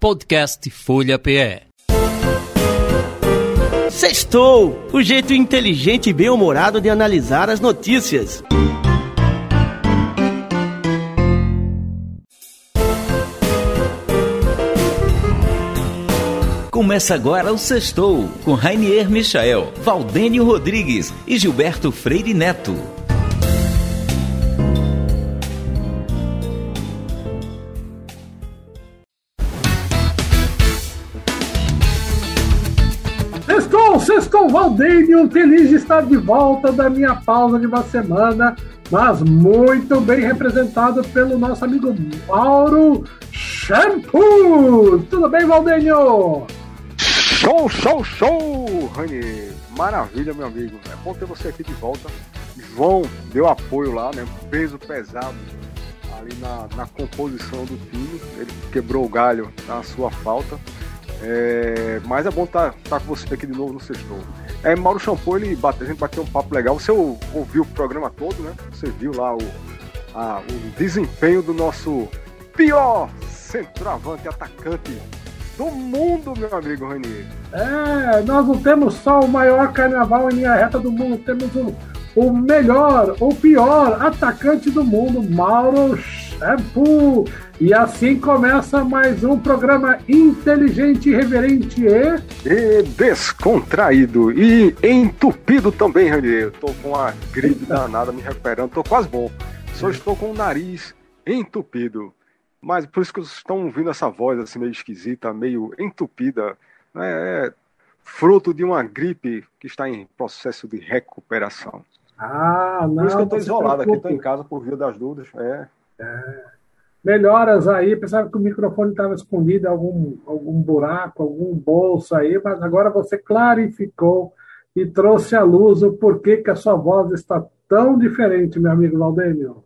Podcast Folha PE. Sextou! O jeito inteligente e bem-humorado de analisar as notícias. Começa agora o Sextou, com Rainier Michael, Valdênio Rodrigues e Gilberto Freire Neto. Valdênio, feliz de estar de volta da minha pausa de uma semana, mas muito bem representado pelo nosso amigo Mauro Shampoo. Tudo bem, Valdênio? Show, show, show, Rani. Maravilha, meu amigo. É bom ter você aqui de volta. João deu apoio lá, né? Peso pesado ali na, na composição do time. Ele quebrou o galho na sua falta. É, mas é bom estar tá, tá com você aqui de novo no sexto. É, Mauro Shampoo, ele bate, a gente bateu um papo legal. Você ouviu o programa todo, né? Você viu lá o, a, o desempenho do nosso pior centroavante atacante do mundo, meu amigo Rani. É, nós não temos só o maior carnaval em linha reta do mundo, temos o, o melhor, o pior atacante do mundo, Mauro Shampoo. E assim começa mais um programa inteligente, reverente e... e descontraído e entupido também, Rani. Eu tô com a gripe danada me recuperando, tô quase bom. Só estou com o nariz entupido. Mas por isso que vocês estão ouvindo essa voz assim meio esquisita, meio entupida. Né? É fruto de uma gripe que está em processo de recuperação. Ah, não. Por isso que eu estou isolado aqui, estou em casa por via das dúvidas. É. é. Melhoras aí, pensava que o microfone estava escondido em algum, algum buraco, algum bolso aí, mas agora você clarificou e trouxe à luz o porquê que a sua voz está tão diferente, meu amigo Valdênio.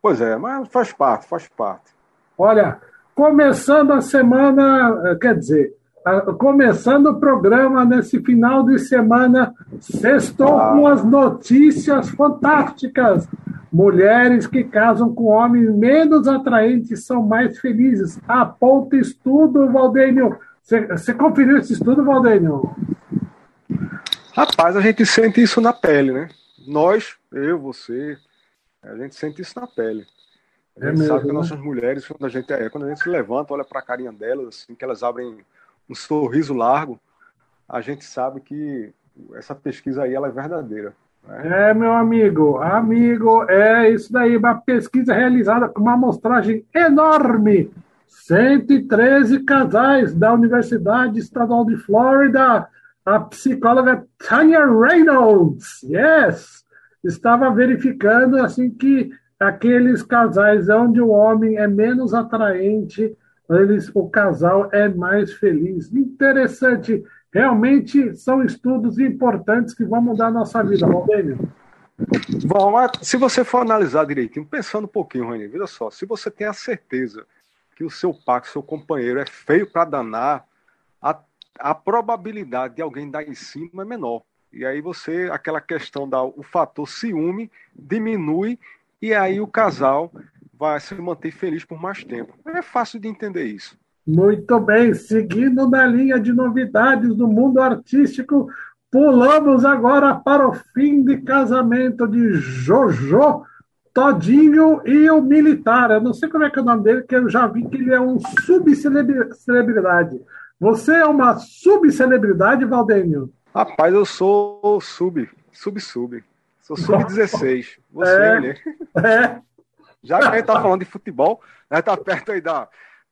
Pois é, mas faz parte, faz parte. Olha, começando a semana, quer dizer, começando o programa nesse final de semana, sextou ah. com as notícias fantásticas. Mulheres que casam com homens menos atraentes são mais felizes. Aponta estudo, Valdênio. Você conferiu esse estudo, Valdênio? Rapaz, a gente sente isso na pele, né? Nós, eu, você, a gente sente isso na pele. A gente é sabe que né? nossas mulheres, quando a gente é, quando a gente se levanta, olha para a carinha delas, assim, que elas abrem um sorriso largo, a gente sabe que essa pesquisa aí ela é verdadeira. É, meu amigo, amigo, é isso daí, uma pesquisa realizada com uma amostragem enorme. 113 casais da Universidade Estadual de Flórida, a psicóloga Tanya Reynolds, yes, estava verificando assim que aqueles casais onde o homem é menos atraente, eles, o casal é mais feliz. Interessante. Realmente são estudos importantes que vão mudar a nossa vida, Valdênio. Bom, se você for analisar direitinho, pensando um pouquinho, Rony, veja só, se você tem a certeza que o seu par, seu companheiro é feio para danar, a, a probabilidade de alguém dar em cima é menor. E aí você, aquela questão da o fator ciúme diminui e aí o casal vai se manter feliz por mais tempo. É fácil de entender isso. Muito bem, seguindo na linha de novidades do mundo artístico, pulamos agora para o fim de casamento de Jojo Todinho e o Militar. Eu não sei como é que é o nome dele, que eu já vi que ele é um subcelebridade. Você é uma subcelebridade, Valdênio? Rapaz, eu sou sub, sub-sub. Sou sub-16. Você, é, né? É. Já que a gente tá falando de futebol, a gente tá perto aí da.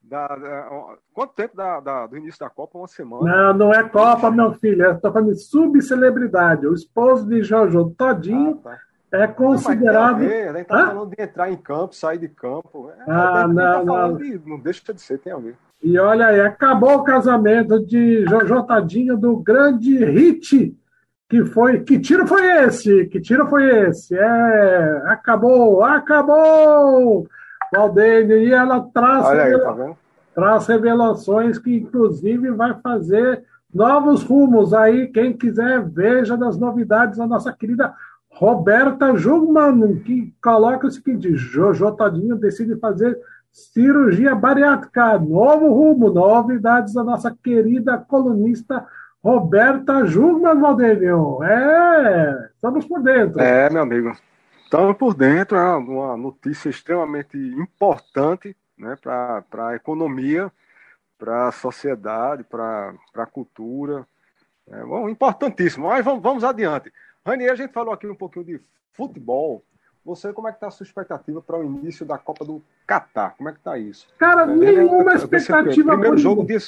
Da, da quanto tempo da, da, do início da Copa? Uma semana? Não, não é Copa, meu filho. Eu tô falando de subcelebridade. O esposo de Jojo Todinho ah, tá. é considerado. Não, a, gente tá Hã? falando de entrar em campo, sair de campo. É, ah, não, tá não. De, não deixa de ser, tem a ver. E olha aí, acabou o casamento de Jojo Tadinho do grande hit que foi. Que tiro foi esse? Que tiro foi esse? É, acabou, acabou! Valdênio, e ela traz, aí, tá traz revelações que, inclusive, vai fazer novos rumos aí. Quem quiser, veja das novidades da nossa querida Roberta Jungmann, que coloca o seguinte: Jojo Tadinho decide fazer cirurgia bariátrica, novo rumo, novidades da nossa querida colunista Roberta Jugman, Valdênio. É, estamos por dentro. É, meu amigo. Estamos por dentro, é uma notícia extremamente importante né, para a economia, para a sociedade, para a cultura. É, bom, importantíssimo. Mas vamos, vamos adiante. Ranier, a gente falou aqui um pouquinho de futebol. Você, como é que está a sua expectativa para o início da Copa do Catar? Como é que está isso? Cara, é, nenhuma expectativa. Primeiro jogo dia,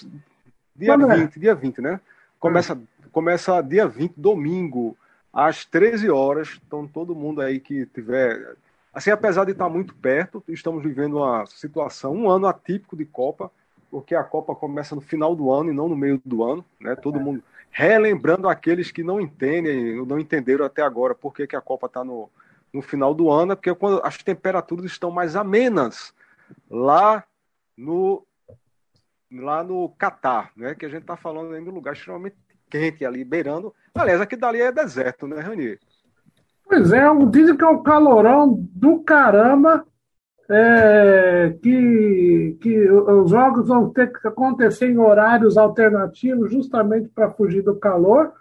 dia 20, dia 20, né? Começa, começa dia 20, domingo, às 13 horas. Então, todo mundo aí que tiver. Assim, apesar de estar muito perto, estamos vivendo uma situação, um ano atípico de Copa, porque a Copa começa no final do ano e não no meio do ano, né? Todo é. mundo relembrando aqueles que não entendem, não entenderam até agora por que, que a Copa está no, no final do ano, é porque quando as temperaturas estão mais amenas lá no lá no Catar, né? Que a gente está falando de um lugar extremamente quente ali, beirando. Aliás, aqui dali é deserto, né, Rani? Pois é, dizem que é um calorão do caramba, é, que, que os jogos vão ter que acontecer em horários alternativos, justamente para fugir do calor.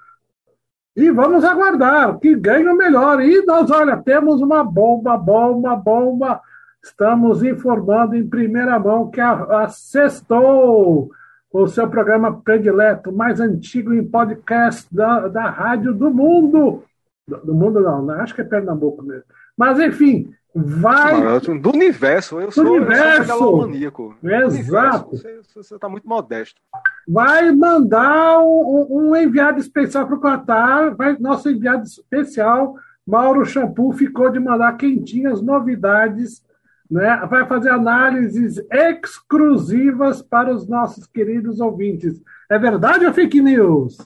E vamos aguardar que ganhe o melhor. E nós, olha, temos uma bomba, bomba, bomba. Estamos informando em primeira mão que a, a Sextou, o seu programa predileto, mais antigo em podcast da, da rádio do mundo. Do, do mundo não, né? acho que é Pernambuco mesmo. Mas, enfim, vai. Do universo, eu sou, do universo. eu sou megalomaníaco. Exato. Você está muito modesto. Vai mandar um, um enviado especial para o Qatar. Vai, nosso enviado especial, Mauro Shampoo, ficou de mandar quentinhas novidades. Né? Vai fazer análises exclusivas para os nossos queridos ouvintes. É verdade ou fake news?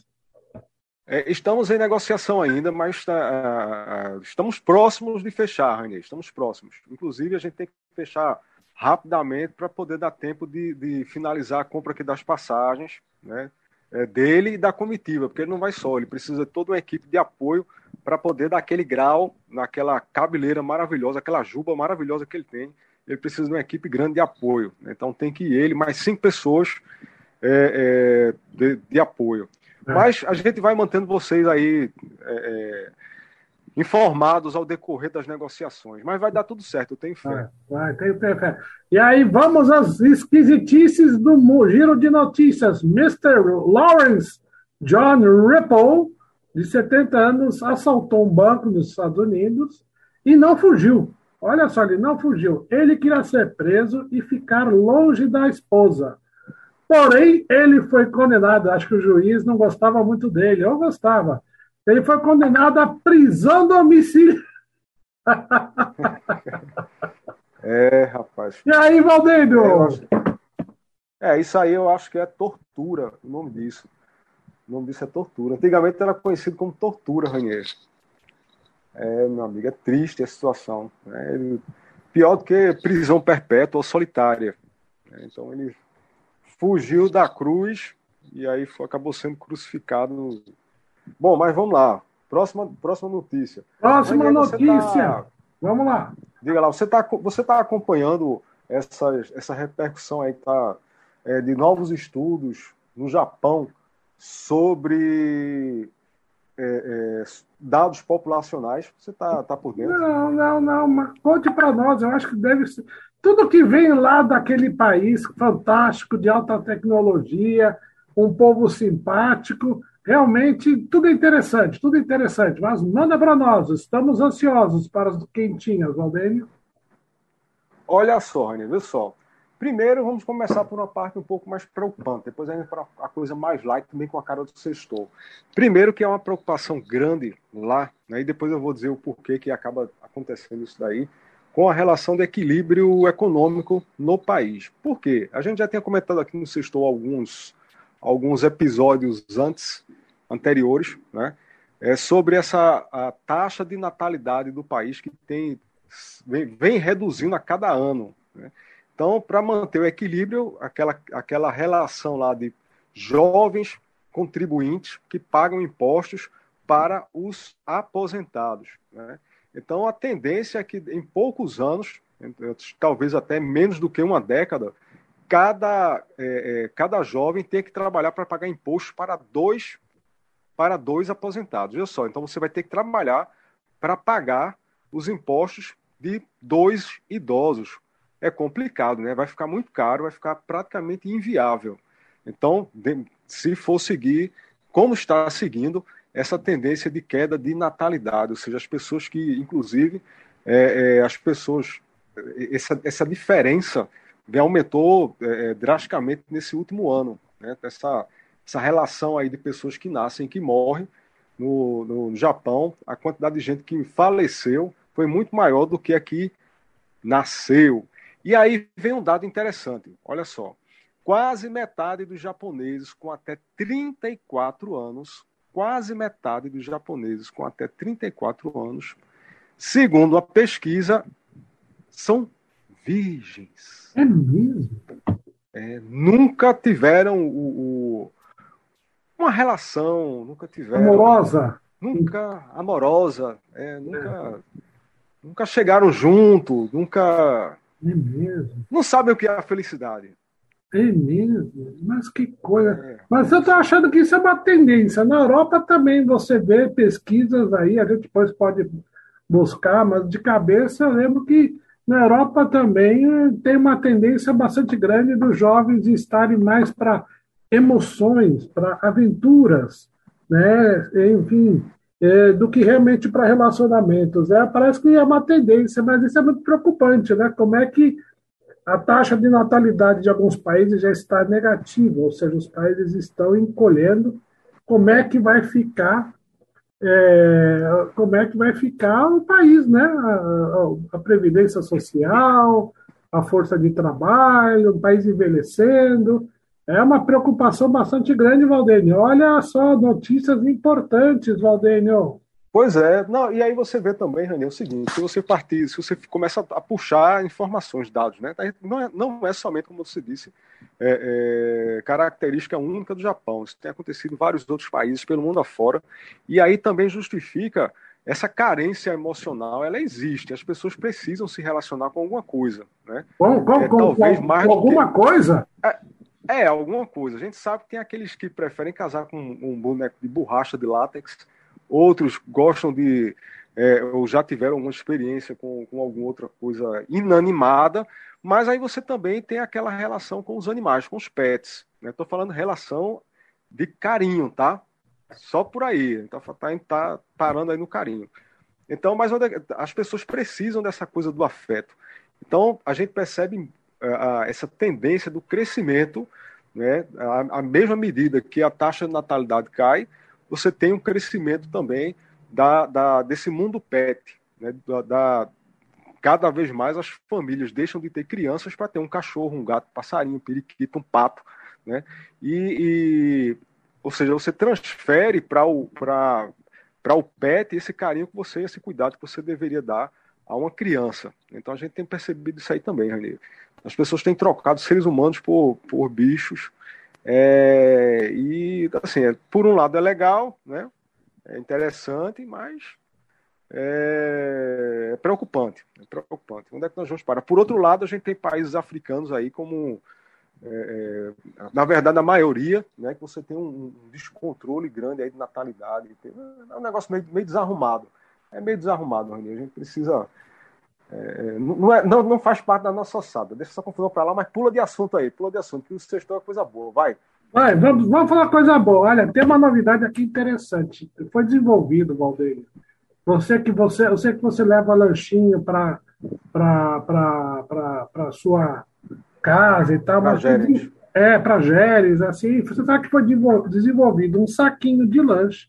É, estamos em negociação ainda, mas uh, estamos próximos de fechar, Rainer. Estamos próximos. Inclusive, a gente tem que fechar rapidamente para poder dar tempo de, de, finalizar a compra aqui das passagens, né? É, dele e da comitiva, porque ele não vai só, ele precisa de toda uma equipe de apoio para poder dar aquele grau naquela cabeleira maravilhosa, aquela juba maravilhosa que ele tem. Ele precisa de uma equipe grande de apoio. Então tem que ir ele, mais cinco pessoas é, é, de, de apoio. É. Mas a gente vai mantendo vocês aí é, é, informados ao decorrer das negociações. Mas vai dar tudo certo, eu tenho fé. Vai, tenho fé. E aí vamos às esquisitices do giro de notícias. Mr. Lawrence John Ripple, de 70 anos, assaltou um banco nos Estados Unidos e não fugiu. Olha só, ele não fugiu. Ele queria ser preso e ficar longe da esposa. Porém, ele foi condenado, acho que o juiz não gostava muito dele, ou gostava. Ele foi condenado à prisão domiciliar. É, rapaz. E aí, Valdeiro? É, isso aí eu acho que é tortura, o nome disso. O nome disso é tortura. Antigamente era conhecido como tortura, Ranier. É, meu amigo, é triste a situação. Né? Pior do que prisão perpétua ou solitária. Então ele fugiu da cruz e aí foi, acabou sendo crucificado. Bom, mas vamos lá. Próxima, próxima notícia. Próxima notícia. Tá... Vamos lá. Diga lá, você está você tá acompanhando essa, essa repercussão aí tá, é, de novos estudos no Japão sobre é, é, dados populacionais. Você está tá por dentro? Não, não, não. Mas conte para nós. Eu acho que deve ser tudo que vem lá daquele país fantástico, de alta tecnologia, um povo simpático, realmente tudo é interessante, tudo é interessante. Mas manda para nós, estamos ansiosos para as quentinhas, Valdênio. Olha só, Rani, vê só. Primeiro, vamos começar por uma parte um pouco mais preocupante, depois a gente para a coisa mais light, também com a cara do sextou. Primeiro, que é uma preocupação grande lá, né, e depois eu vou dizer o porquê que acaba acontecendo isso daí com a relação de equilíbrio econômico no país. Por quê? A gente já tinha comentado aqui no Sextou alguns, alguns episódios antes, anteriores, né? É sobre essa a taxa de natalidade do país que tem vem, vem reduzindo a cada ano. Né? Então, para manter o equilíbrio, aquela, aquela relação lá de jovens contribuintes que pagam impostos para os aposentados. Né? Então, a tendência é que em poucos anos talvez até menos do que uma década, cada, é, é, cada jovem tem que trabalhar para pagar imposto para dois para dois aposentados. Olha só, então você vai ter que trabalhar para pagar os impostos de dois idosos. É complicado, né? Vai ficar muito caro, vai ficar praticamente inviável. Então, se for seguir como está seguindo essa tendência de queda de natalidade, ou seja, as pessoas que, inclusive, é, é, as pessoas, essa, essa diferença aumentou é, é, drasticamente nesse último ano, né? Essa, essa relação aí de pessoas que nascem e que morrem no, no Japão, a quantidade de gente que faleceu foi muito maior do que a que nasceu. E aí vem um dado interessante, olha só. Quase metade dos japoneses com até 34 anos, quase metade dos japoneses com até 34 anos, segundo a pesquisa, são virgens. É mesmo? É, nunca tiveram o, o, uma relação, nunca tiveram. Amorosa? Nunca amorosa, é, nunca, é. nunca chegaram junto, nunca. É mesmo. Não sabem o que é a felicidade. É mesmo? Mas que coisa. É. Mas eu estou achando que isso é uma tendência. Na Europa também você vê pesquisas aí, a gente depois pode buscar, mas de cabeça eu lembro que na Europa também tem uma tendência bastante grande dos jovens estarem mais para emoções, para aventuras, né? enfim, é, do que realmente para relacionamentos. É, parece que é uma tendência, mas isso é muito preocupante, né? Como é que a taxa de natalidade de alguns países já está negativa, ou seja, os países estão encolhendo. Como é que vai ficar? É, como é que vai ficar o país, né? A, a, a previdência social, a força de trabalho, o país envelhecendo. É uma preocupação bastante grande, Valdênio. Olha só, notícias importantes, Valdênio. Pois é, não, e aí você vê também, Rani, o seguinte, se você partir, se você começa a puxar informações, dados, né? Não é, não é somente, como você disse, é, é, característica única do Japão. Isso tem acontecido em vários outros países pelo mundo afora. E aí também justifica essa carência emocional, ela existe. As pessoas precisam se relacionar com alguma coisa, né? Com, com, é, com, talvez com, mais com alguma que... coisa? É, é, alguma coisa. A gente sabe que tem aqueles que preferem casar com um boneco de borracha de látex, outros gostam de. É, ou já tiveram alguma experiência com, com alguma outra coisa inanimada, mas aí você também tem aquela relação com os animais, com os pets. Estou né? falando relação de carinho, tá? Só por aí. Então tá, tá parando aí no carinho. Então, mas as pessoas precisam dessa coisa do afeto. Então, a gente percebe a, essa tendência do crescimento, né, a, mesma medida que a taxa de natalidade cai, você tem um crescimento também da, da desse mundo pet, né, da, da, cada vez mais as famílias deixam de ter crianças para ter um cachorro, um gato, um passarinho, um periquito, um pato, né, e, e ou seja, você transfere para o para para o pet esse carinho que você, esse cuidado que você deveria dar a uma criança. Então a gente tem percebido isso aí também, Rani. As pessoas têm trocado seres humanos por, por bichos. É, e, assim, é, por um lado é legal, né? É interessante, mas é, é, preocupante. É preocupante. Onde é que nós vamos parar? Por outro lado, a gente tem países africanos aí como. É, é na verdade, a maioria, né, que você tem um, um descontrole grande aí de natalidade. é um negócio meio, meio desarrumado. É meio desarrumado, Rani. A gente precisa é, não, é, não, não, faz parte da nossa ossada. Deixa essa confusão para lá, mas pula de assunto aí, pula de assunto, que o sexto é coisa boa. Vai. Vai, vamos, vamos falar coisa boa. Olha, tem uma novidade aqui interessante. Foi desenvolvido, Valdeir. Você que você, eu sei que você leva lanchinho para para sua casa e tal, pra mas Géres. é para Géres, assim. Você sabe que foi desenvolvido um saquinho de lanche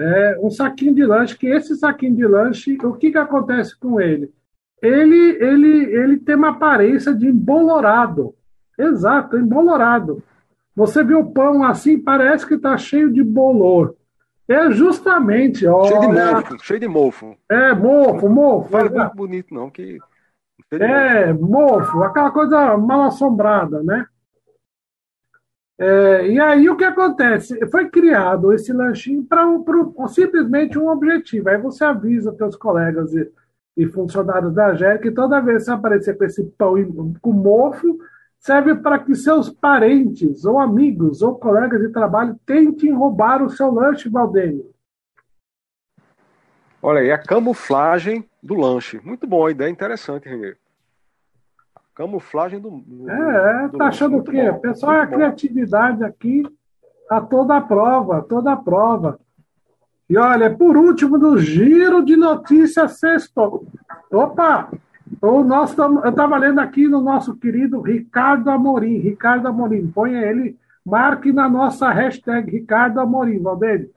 é, um saquinho de lanche, que esse saquinho de lanche, o que, que acontece com ele? Ele, ele, ele tem uma aparência de embolorado. Exato, embolorado. Você vê o pão assim, parece que está cheio de bolor. É justamente, ó. Cheio de mofo, cheio de mofo. É, mofo, mofo. Não é muito bonito, não, que. É, mofo, aquela coisa mal assombrada, né? É, e aí o que acontece? Foi criado esse lanchinho para simplesmente um objetivo. Aí você avisa teus colegas e funcionários da GER, que toda vez que você aparecer com esse pão com mofo, serve para que seus parentes, ou amigos, ou colegas de trabalho tentem roubar o seu lanche, Valdênio. Olha aí, a camuflagem do lanche. Muito bom, a ideia é interessante, Renê. Camuflagem do. do é, do tá achando o quê? Bom, Pessoal, a bom. criatividade aqui a toda a prova, toda a prova. E olha, por último, no giro de notícias sexto. Opa! O nosso, eu estava lendo aqui no nosso querido Ricardo Amorim. Ricardo Amorim, põe ele, marque na nossa hashtag Ricardo Amorim, Valdeiro.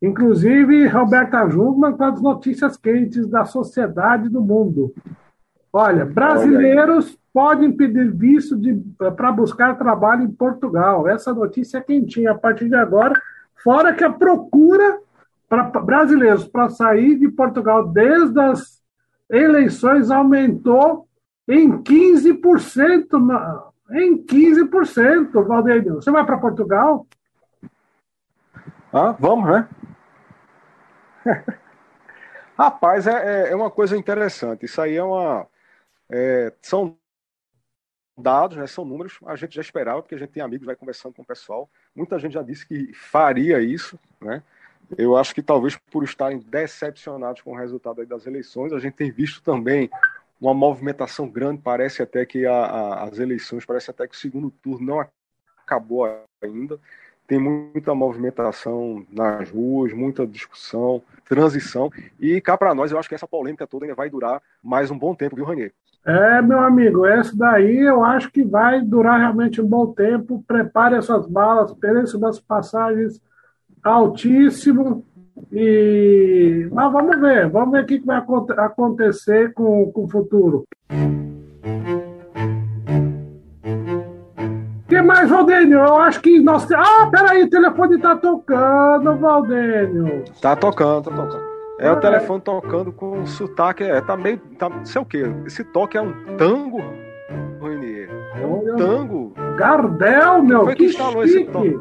Inclusive, Roberta Jungmann com as notícias quentes da sociedade do mundo. Olha, brasileiros Olha podem pedir visto para buscar trabalho em Portugal. Essa notícia é quentinha a partir de agora. Fora que a procura para brasileiros para sair de Portugal desde as eleições aumentou em 15%. Em 15%, Valdeir. Você vai para Portugal? Ah, vamos, né? Rapaz, é, é, é uma coisa interessante. Isso aí é uma. É, são dados, né, são números. A gente já esperava, porque a gente tem amigos, vai conversando com o pessoal. Muita gente já disse que faria isso, né? Eu acho que talvez por estarem decepcionados com o resultado das eleições, a gente tem visto também uma movimentação grande. Parece até que a, a, as eleições, parece até que o segundo turno não acabou ainda tem muita movimentação nas ruas, muita discussão, transição. E cá para nós, eu acho que essa polêmica toda ainda vai durar mais um bom tempo, viu, Ranier? É, meu amigo, essa daí eu acho que vai durar realmente um bom tempo. Prepare as suas balas, preço das passagens altíssimo. E mas vamos ver, vamos ver o que vai acontecer com, com o futuro que mais, Valdênio? Eu acho que nós. Ah, peraí, o telefone tá tocando, Valdênio. Tá tocando, tá tocando. É, o telefone tocando com sotaque, é, tá meio, tá, não sei o que. Esse toque é um tango, Renier. É um tango. Gardel, meu, Foi que, que instalou chique. esse toque?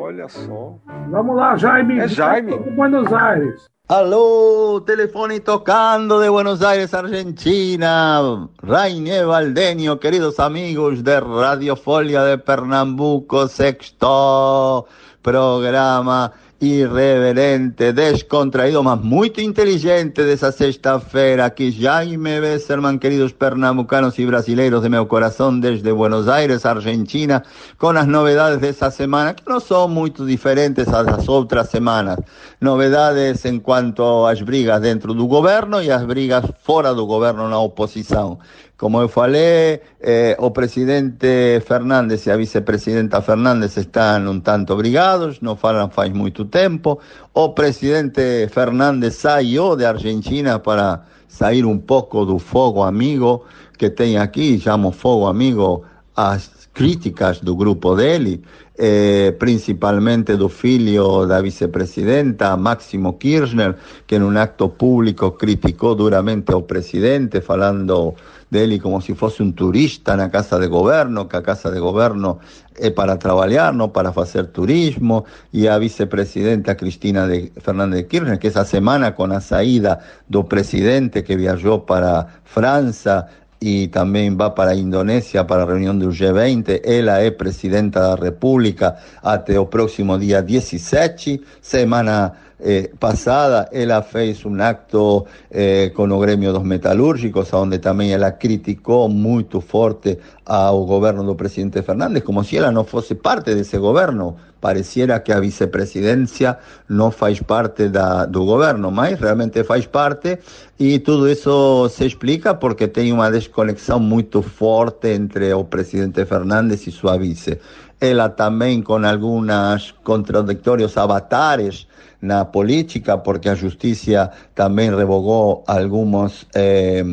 Olha só. Vamos lá, Jaime. É Jaime. De Buenos Aires. Aló, teléfono tocando de Buenos Aires, Argentina. Raine Valdenio, queridos amigos de Radio Folia de Pernambuco, sexto programa irreverente, descontraído, mas muy inteligente de esa sexta-feira. Aquí Jaime Besserman, queridos pernambucanos y brasileiros de mi corazón, desde Buenos Aires, Argentina, con las novedades de esa semana, que no son muy diferentes a las otras semanas. Novedades en cuanto a las brigas dentro del gobierno y las brigas fuera del gobierno la oposición. Como falei, eh, o presidente Fernández e a vicepresidenta Fernández están un tanto brigados, non falan faz moito tempo. O presidente Fernández saiu de Argentina para sair un pouco do fogo amigo que tem aqui, chamo fogo amigo as críticas do grupo dele, eh, principalmente do filho da vicepresidenta, Máximo Kirchner, que en un acto público criticou duramente ao presidente, falando de como si fuese un turista en la casa de gobierno, que a casa de gobierno es para trabajar, no para hacer turismo, y a vicepresidenta Cristina de Fernández de Kirchner, que esa semana con la salida del presidente que viajó para Francia y también va para Indonesia para la reunión del G20, ella es presidenta de la República. Hasta el próximo día 17, semana eh, pasada ella fez un acto eh, con el gremio dos metalúrgicos, donde también ella criticó muy fuerte al gobierno del presidente Fernández, como si ella no fuese parte de ese gobierno. Pareciera que a vicepresidencia no faz parte da, do gobierno, mas realmente faz parte y todo eso se explica porque tiene una desconexión muy fuerte entre el presidente Fernández y su vice. Ella también con algunos contradictorios avatares na política, porque a justicia también revogó algunas eh,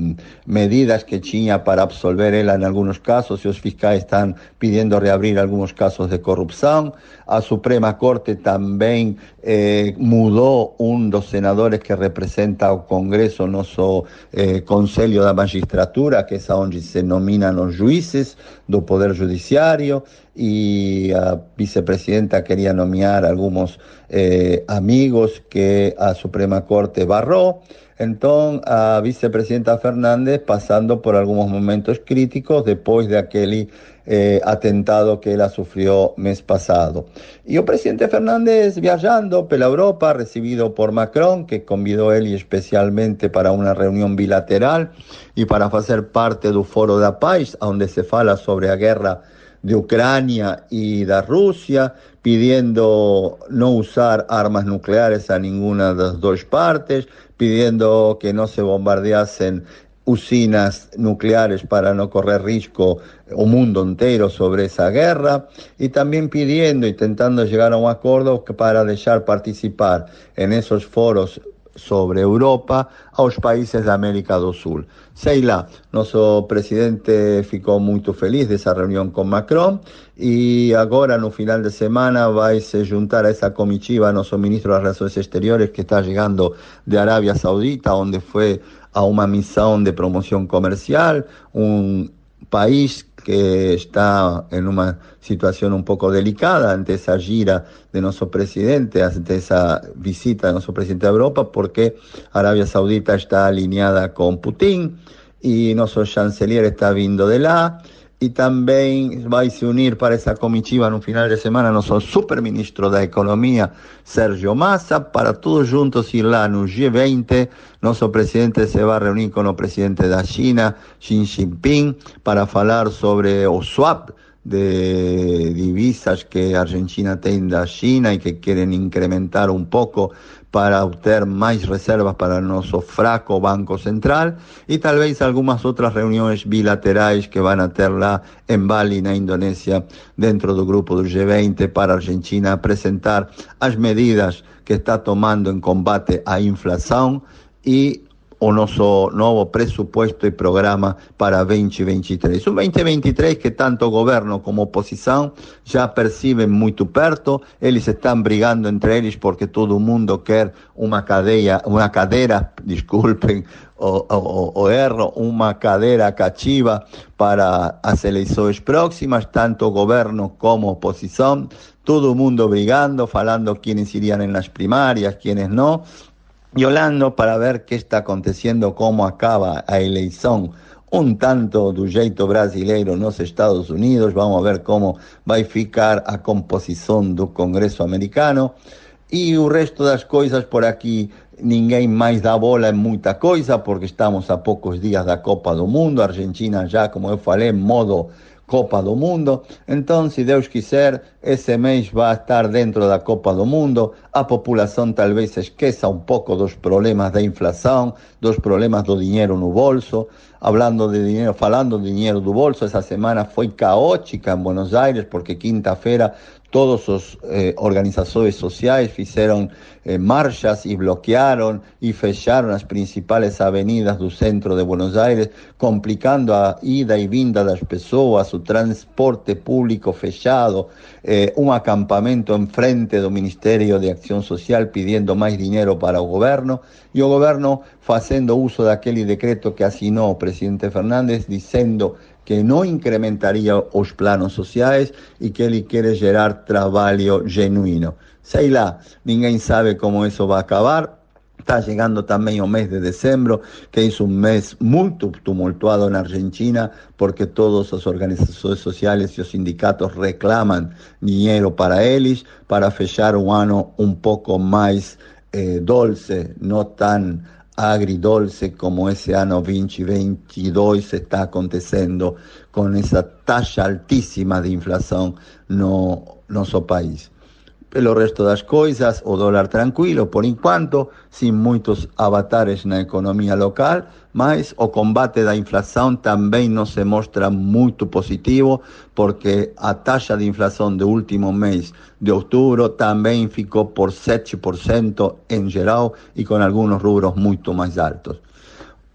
medidas que tinha para absolver ela en algunos casos, y los fiscales están pidiendo reabrir algunos casos de corrupción. A Suprema Corte también eh, mudó un dos senadores que representa al Congreso, nuestro eh, Conselho da Magistratura, que es donde se nominan los jueces do Poder Judiciario, y la vicepresidenta quería nomear algunos eh, amigos que a Suprema Corte barró. Entonces, a vicepresidenta Fernández pasando por algunos momentos críticos después de aquel eh, atentado que ella sufrió mes pasado. Y el presidente Fernández viajando por Europa, recibido por Macron, que convidó él especialmente para una reunión bilateral y para hacer parte del Foro de Paz, donde se fala sobre la guerra de Ucrania y de Rusia, pidiendo no usar armas nucleares a ninguna de las dos partes, pidiendo que no se bombardeasen usinas nucleares para no correr riesgo un mundo entero sobre esa guerra y también pidiendo, intentando llegar a un acuerdo para dejar participar en esos foros sobre Europa a los países de América do Sul. Sei lá, nosso presidente ficou muito feliz dessa reunião com Macron e agora no final de semana vai se juntar a essa comitiva nosso ministro das Relações Exteriores que está chegando de Arábia Saudita, onde foi a uma missão de promoção comercial, um país que está en una situación un poco delicada ante esa gira de nuestro presidente, ante esa visita de nuestro presidente a Europa, porque Arabia Saudita está alineada con Putin y nuestro chancelier está vindo de la y también va a unir para esa comitiva en un final de semana nuestro superministro de Economía, Sergio Massa, para todos juntos ir lá no G20. Nuestro presidente se va a reunir con el presidente de China, Xi Jinping, para hablar sobre o swap de divisas que Argentina tiene de China y que quieren incrementar un poco para obtener más reservas para nuestro fraco Banco Central y tal vez algunas otras reuniones bilaterales que van a tener en Bali, en Indonesia, dentro del grupo del G20 para Argentina presentar las medidas que está tomando en combate a inflación y o nosso novo presupuesto e programa para 2023. Um 2023 que tanto governo como oposição já percebem muito perto, eles estão brigando entre eles porque todo mundo quer uma cadeia, uma cadeira, desculpem o, o, o erro, uma cadeira cativa para as eleições próximas, tanto governo como oposição, todo mundo brigando, falando quienes irían en las primarias, quienes no, y olhando para ver qué está aconteciendo, cómo acaba a eleição un tanto do jeito brasileiro nos Estados Unidos, vamos a ver cómo va a ficar a composición do Congreso americano. Y el resto das coisas por aquí ninguém mais dá bola en muita coisa porque estamos a pocos días da Copa do Mundo, Argentina já, como eu falei, modo Copa do Mundo. Então, se Deus quiser, esse mês vai estar dentro da Copa do Mundo. A população talvez esqueça um pouco dos problemas da inflação, dos problemas do dinheiro no bolso. Hablando de dinheiro, falando de dinheiro do bolso, essa semana foi caótica em Buenos Aires, porque quinta-feira todos os eh, organizações sociais fizeram eh, marchas e bloquearam e fecharam as principais avenidas do centro de Buenos Aires, complicando a ida e vinda das pessoas, o transporte público fechado, eh, um acampamento em frente do Ministério de Acção Social pedindo mais dinheiro para o governo e o governo fazendo uso daquele decreto que assinou o presidente Fernandes, dizendo que no incrementaría los planos sociales y que él quiere generar trabajo genuino. Sei lá, ninguém sabe cómo eso va a acabar. Está llegando también el mes de diciembre, que es un mes muy tumultuado en Argentina, porque todas las organizaciones sociales y los sindicatos reclaman dinero para ellos, para fechar un año un poco más eh, dulce, no tan agridolce como ese año 2022 está aconteciendo con esa tasa altísima de inflación no nuestro país. Pelo resto das coisas, o dólar tranquilo por enquanto, sin muitos avatares na economia local, mas o combate da inflação também não se mostra muito positivo, porque a taxa de inflação do último mês de outubro também ficou por 7% em geral e com alguns rubros muito mais altos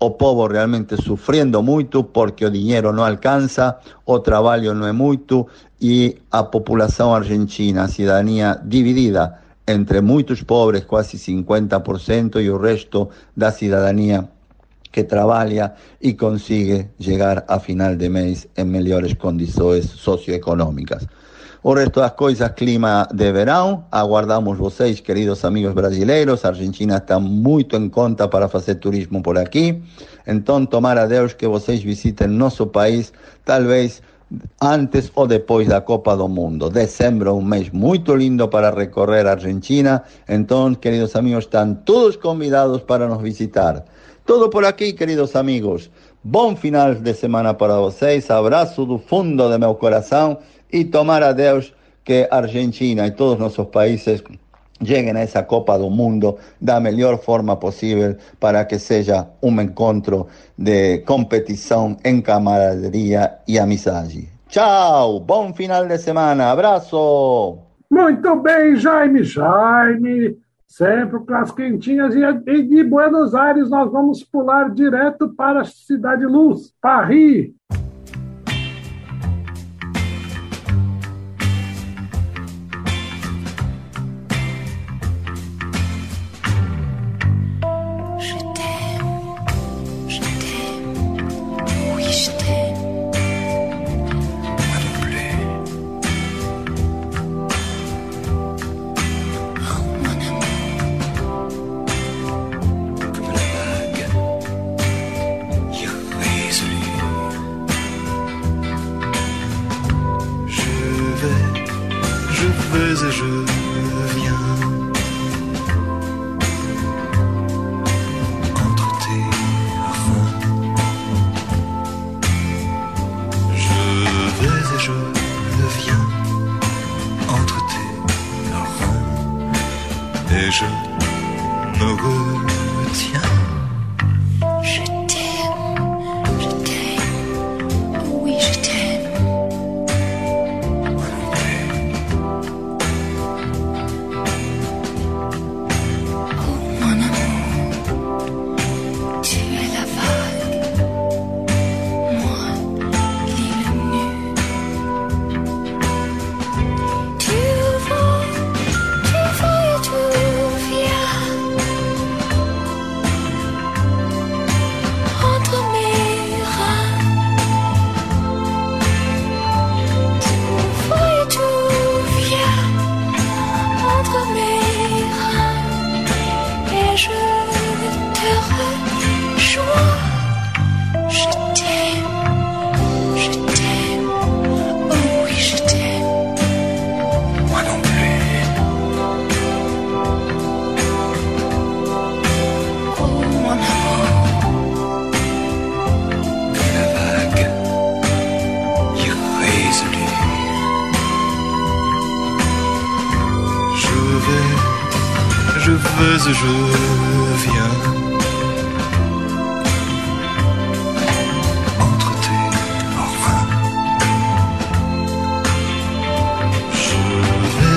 o povo realmente sufriendo mucho porque el dinero no alcanza, o trabajo no es mucho y a población argentina, ciudadanía dividida entre muchos pobres, casi 50%, y el resto da ciudadanía que trabaja y consigue llegar a final de mes en mejores condiciones socioeconómicas. O resto das coisas, clima de verão. Aguardamos vocês, queridos amigos brasileiros. A Argentina está muito em conta para fazer turismo por aqui. Então, tomara Deus que vocês visitem nosso país, talvez antes ou depois da Copa do Mundo. Dezembro é um mês muito lindo para recorrer a Argentina. Então, queridos amigos, estão todos convidados para nos visitar. Tudo por aqui, queridos amigos. Bom final de semana para vocês. Abraço do fundo do meu coração e tomar a Deus que Argentina e todos nossos países cheguem a essa Copa do Mundo da melhor forma possível para que seja um encontro de competição em camaraderia e amizade. Tchau, bom final de semana, abraço! Muito bem, Jaime, Jaime, sempre com as quentinhas. E de Buenos Aires nós vamos pular direto para a Cidade Luz, Paris.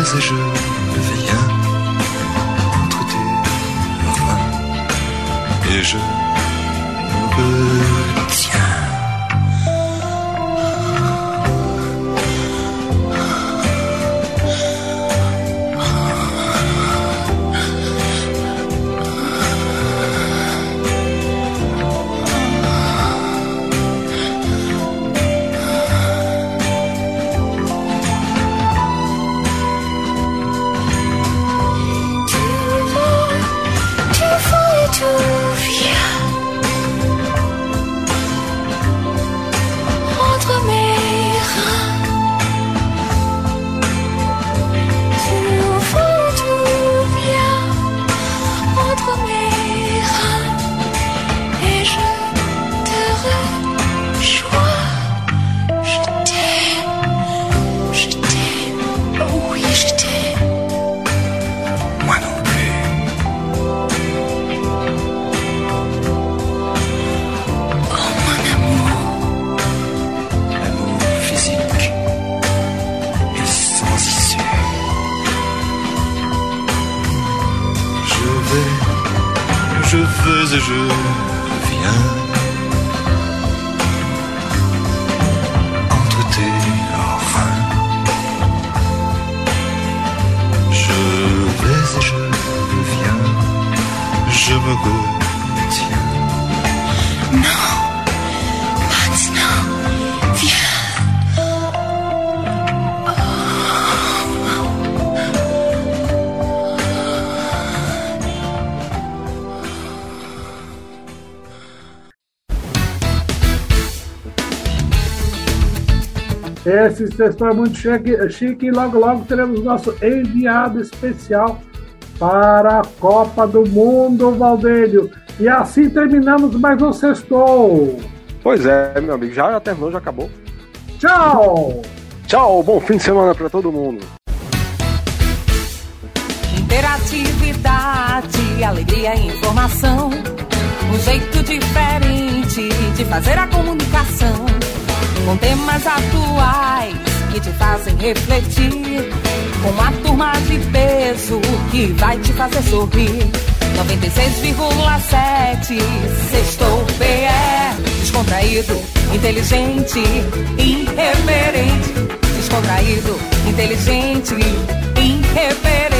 此时。Esse sexto é muito chique, chique e logo logo teremos nosso enviado especial para a Copa do Mundo, Valdênio. E assim terminamos mais um sextou. Pois é, meu amigo, já, já terminou, já acabou. Tchau! Tchau, bom fim de semana pra todo mundo. Interatividade, alegria e informação. Um jeito diferente de fazer a comunicação. Com temas atuais que te fazem refletir. Com uma turma de peso que vai te fazer sorrir. 96,7 Sextou PE Descontraído, inteligente, irreverente Descontraído, inteligente, irreverente